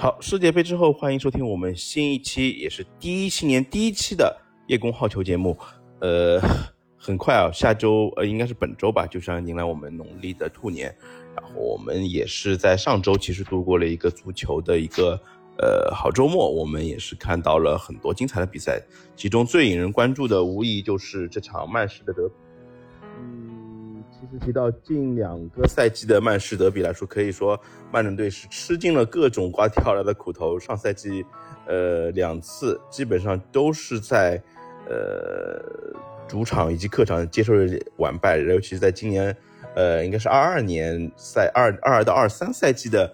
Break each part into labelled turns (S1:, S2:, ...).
S1: 好，世界杯之后，欢迎收听我们新一期，也是第一新年第一期的叶公好球节目。呃，很快啊，下周呃应该是本周吧，就是要迎来我们农历的兔年。然后我们也是在上周其实度过了一个足球的一个呃好周末，我们也是看到了很多精彩的比赛，其中最引人关注的无疑就是这场曼市的德比。提到近两个赛季的曼市德比来说，可以说曼城队是吃尽了各种瓜迪奥拉的苦头。上赛季，呃，两次基本上都是在呃主场以及客场接受了完败，尤其是在今年，呃，应该是二二年赛二二到二三赛季的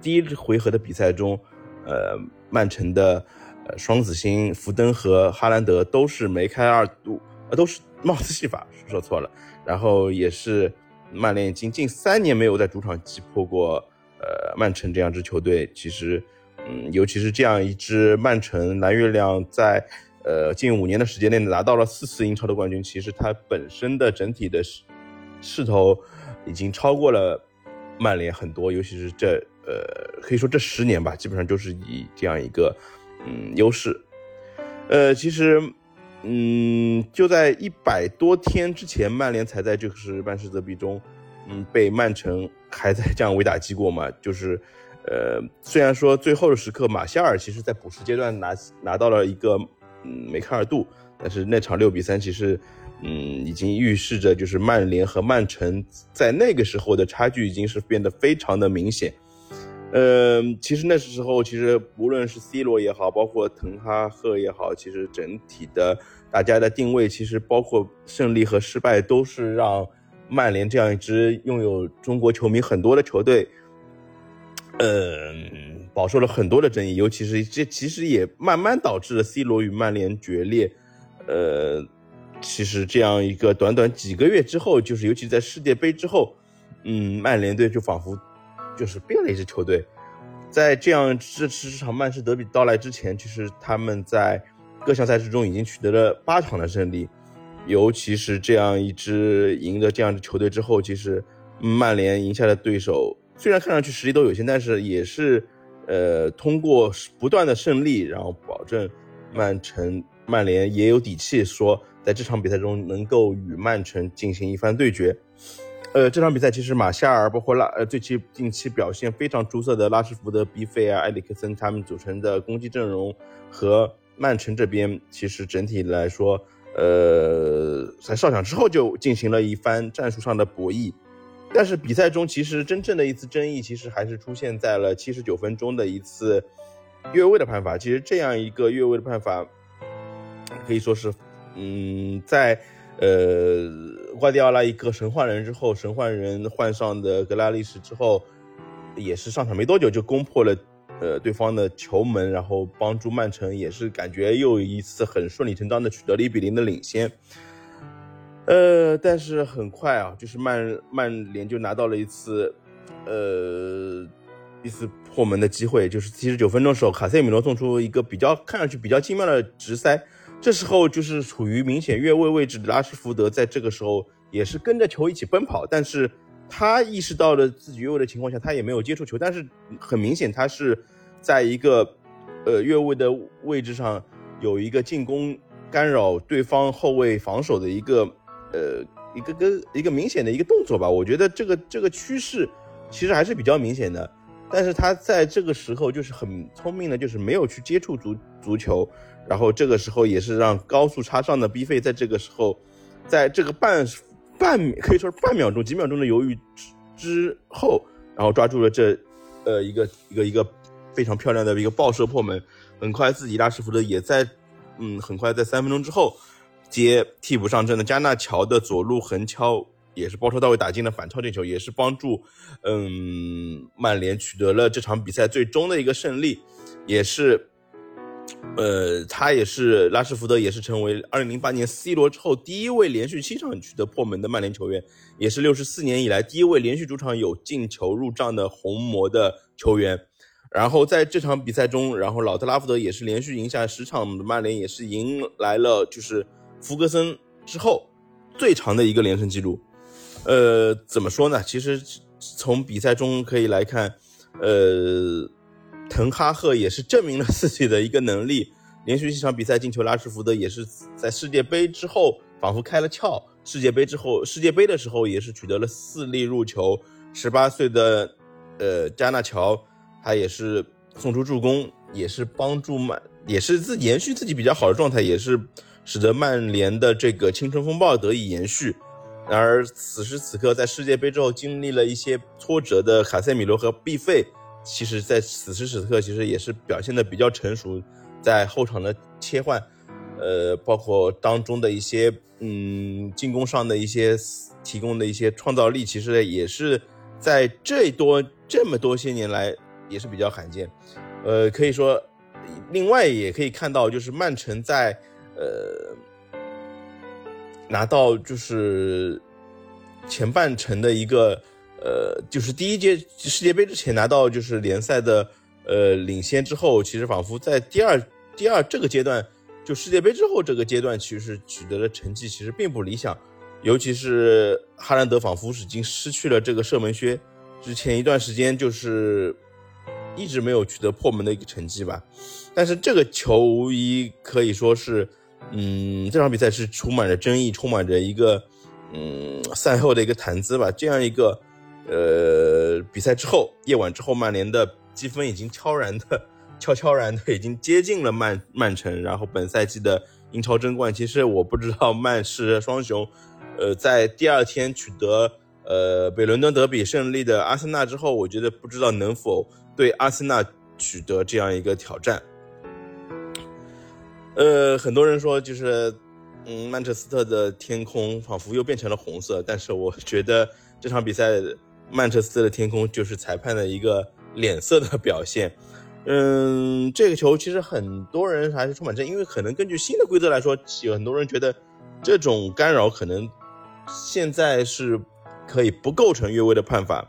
S1: 第一回合的比赛中，呃，曼城的呃双子星福登和哈兰德都是梅开二度，呃，都是 帽子戏法，说错了。然后也是曼联已经近三年没有在主场击破过呃曼城这样支球队。其实，嗯，尤其是这样一支曼城蓝月亮，在呃近五年的时间内拿到了四次英超的冠军。其实它本身的整体的势势头已经超过了曼联很多，尤其是这呃可以说这十年吧，基本上就是以这样一个嗯优势。呃，其实。嗯，就在一百多天之前，曼联才在就是曼市德比中，嗯，被曼城还在这样围打击过嘛。就是，呃，虽然说最后的时刻，马夏尔其实在补时阶段拿拿到了一个嗯梅开二度，但是那场六比三其实，嗯，已经预示着就是曼联和曼城在那个时候的差距已经是变得非常的明显。嗯，其实那时候，其实无论是 C 罗也好，包括滕哈赫也好，其实整体的大家的定位，其实包括胜利和失败，都是让曼联这样一支拥有中国球迷很多的球队，嗯，饱受了很多的争议。尤其是这其实也慢慢导致了 C 罗与曼联决裂。呃，其实这样一个短短几个月之后，就是尤其在世界杯之后，嗯，曼联队就仿佛。就是变了一支球队，在这样这次这场曼市德比到来之前，其实他们在各项赛事中已经取得了八场的胜利，尤其是这样一支赢得这样的球队之后，其实曼联赢下的对手虽然看上去实力都有限，但是也是呃通过不断的胜利，然后保证曼城曼联也有底气说在这场比赛中能够与曼城进行一番对决。呃，这场比赛其实马夏尔包括拉呃最近近期表现非常出色的拉什福德、比费啊、埃里克森他们组成的攻击阵容和曼城这边，其实整体来说，呃，在上场之后就进行了一番战术上的博弈。但是比赛中其实真正的一次争议，其实还是出现在了七十九分钟的一次越位的判罚。其实这样一个越位的判罚，可以说是，嗯，在。呃，瓜迪奥拉一个神换人之后，神换人换上的格拉利什之后，也是上场没多久就攻破了呃对方的球门，然后帮助曼城也是感觉又一次很顺理成章的取得了一比零的领先。呃，但是很快啊，就是曼曼联就拿到了一次呃一次破门的机会，就是七十九分钟的时候，卡塞米罗送出一个比较看上去比较精妙的直塞。这时候就是处于明显越位位置的拉什福德，在这个时候也是跟着球一起奔跑，但是他意识到了自己越位的情况下，他也没有接触球，但是很明显他是在一个呃越位的位置上有一个进攻干扰对方后卫防守的一个呃一个跟一个明显的一个动作吧。我觉得这个这个趋势其实还是比较明显的，但是他在这个时候就是很聪明的，就是没有去接触足足球。然后这个时候也是让高速插上的 B 费在这个时候，在这个半半可以说是半秒钟几秒钟的犹豫之之后，然后抓住了这呃一个一个一个非常漂亮的一个爆射破门。很快自己拉什福德也在嗯很快在三分钟之后接替补上阵的加纳乔的左路横敲也是包抄到位打进了反超进球，也是帮助嗯曼联取得了这场比赛最终的一个胜利，也是。呃，他也是拉什福德，也是成为二零零八年 C 罗之后第一位连续七场取得破门的曼联球员，也是六十四年以来第一位连续主场有进球入账的红魔的球员。然后在这场比赛中，然后老特拉福德也是连续赢下十场曼联，也是迎来了就是福格森之后最长的一个连胜记录。呃，怎么说呢？其实从比赛中可以来看，呃。滕哈赫也是证明了自己的一个能力，连续几场比赛进球，拉什福德也是在世界杯之后仿佛开了窍。世界杯之后，世界杯的时候也是取得了四粒入球。十八岁的呃加纳乔，他也是送出助攻，也是帮助曼，也是自延续自己比较好的状态，也是使得曼联的这个青春风暴得以延续。然而此时此刻，在世界杯之后经历了一些挫折的卡塞米罗和毕费。其实，在此时此刻，其实也是表现的比较成熟，在后场的切换，呃，包括当中的一些，嗯，进攻上的一些提供的一些创造力，其实也是在这多这么多些年来也是比较罕见，呃，可以说，另外也可以看到，就是曼城在呃拿到就是前半程的一个。呃，就是第一届世界杯之前拿到就是联赛的呃领先之后，其实仿佛在第二第二这个阶段，就世界杯之后这个阶段，其实取得的成绩其实并不理想，尤其是哈兰德仿佛已经失去了这个射门靴，之前一段时间就是一直没有取得破门的一个成绩吧。但是这个球无疑可以说是，嗯，这场比赛是充满着争议，充满着一个嗯赛后的一个谈资吧，这样一个。呃，比赛之后，夜晚之后，曼联的积分已经悄然的、悄悄然的已经接近了曼曼城。然后本赛季的英超争冠，其实我不知道曼市双雄，呃，在第二天取得呃北伦敦德比胜利的阿森纳之后，我觉得不知道能否对阿森纳取得这样一个挑战。呃，很多人说就是，嗯，曼彻斯特的天空仿佛又变成了红色，但是我觉得这场比赛。曼彻斯特的天空就是裁判的一个脸色的表现，嗯，这个球其实很多人还是充满争议，因为可能根据新的规则来说，有很多人觉得这种干扰可能现在是可以不构成越位的判罚。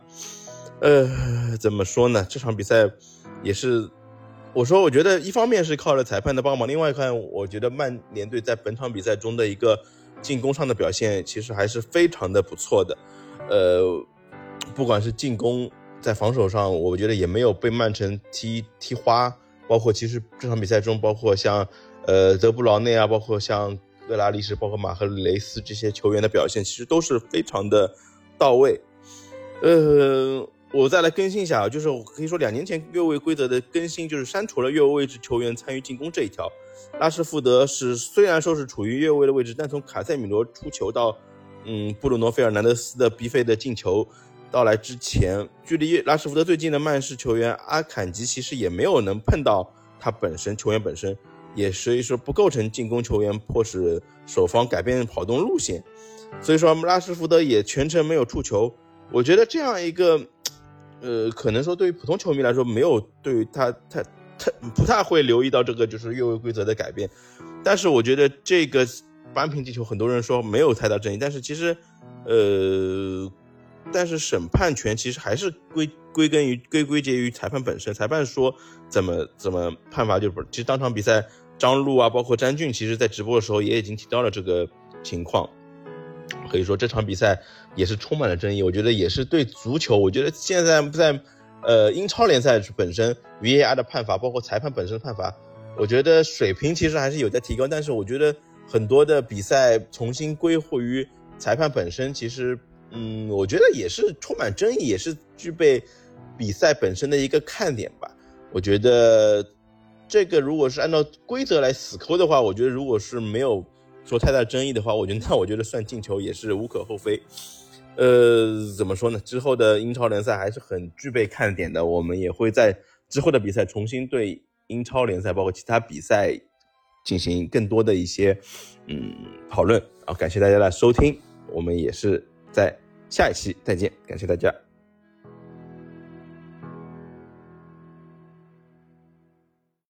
S1: 呃，怎么说呢？这场比赛也是，我说我觉得一方面是靠着裁判的帮忙，另外看我觉得曼联队在本场比赛中的一个进攻上的表现其实还是非常的不错的，呃。不管是进攻，在防守上，我觉得也没有被曼城踢踢花。包括其实这场比赛中，包括像呃德布劳内啊，包括像格拉利什，包括马赫雷斯这些球员的表现，其实都是非常的到位。呃，我再来更新一下啊，就是我可以说两年前越位规则的更新，就是删除了越位位置球员参与进攻这一条。拉什福德是虽然说是处于越位的位置，但从卡塞米罗出球到嗯布鲁诺费尔南德斯的逼费的进球。到来之前，距离拉什福德最近的曼市球员阿坎吉其实也没有能碰到他本身球员本身，也所以说不构成进攻球员迫使守方改变跑动路线，所以说拉什福德也全程没有触球。我觉得这样一个，呃，可能说对于普通球迷来说，没有对于他他他不太会留意到这个就是越位规则的改变，但是我觉得这个扳平进球，很多人说没有太大争议，但是其实，呃。但是审判权其实还是归归根于归归结于裁判本身，裁判说怎么怎么判罚就不。其实当场比赛，张璐啊，包括詹俊，其实在直播的时候也已经提到了这个情况。可以说这场比赛也是充满了争议。我觉得也是对足球，我觉得现在在呃英超联赛本身 VAR 的判罚，包括裁判本身的判罚，我觉得水平其实还是有在提高。但是我觉得很多的比赛重新归户于裁判本身，其实。嗯，我觉得也是充满争议，也是具备比赛本身的一个看点吧。我觉得这个如果是按照规则来死抠的话，我觉得如果是没有说太大争议的话，我觉得那我觉得算进球也是无可厚非。呃，怎么说呢？之后的英超联赛还是很具备看点的，我们也会在之后的比赛重新对英超联赛包括其他比赛进行更多的一些嗯讨论。啊，感谢大家的收听，我们也是。在下一期再见，感谢大家。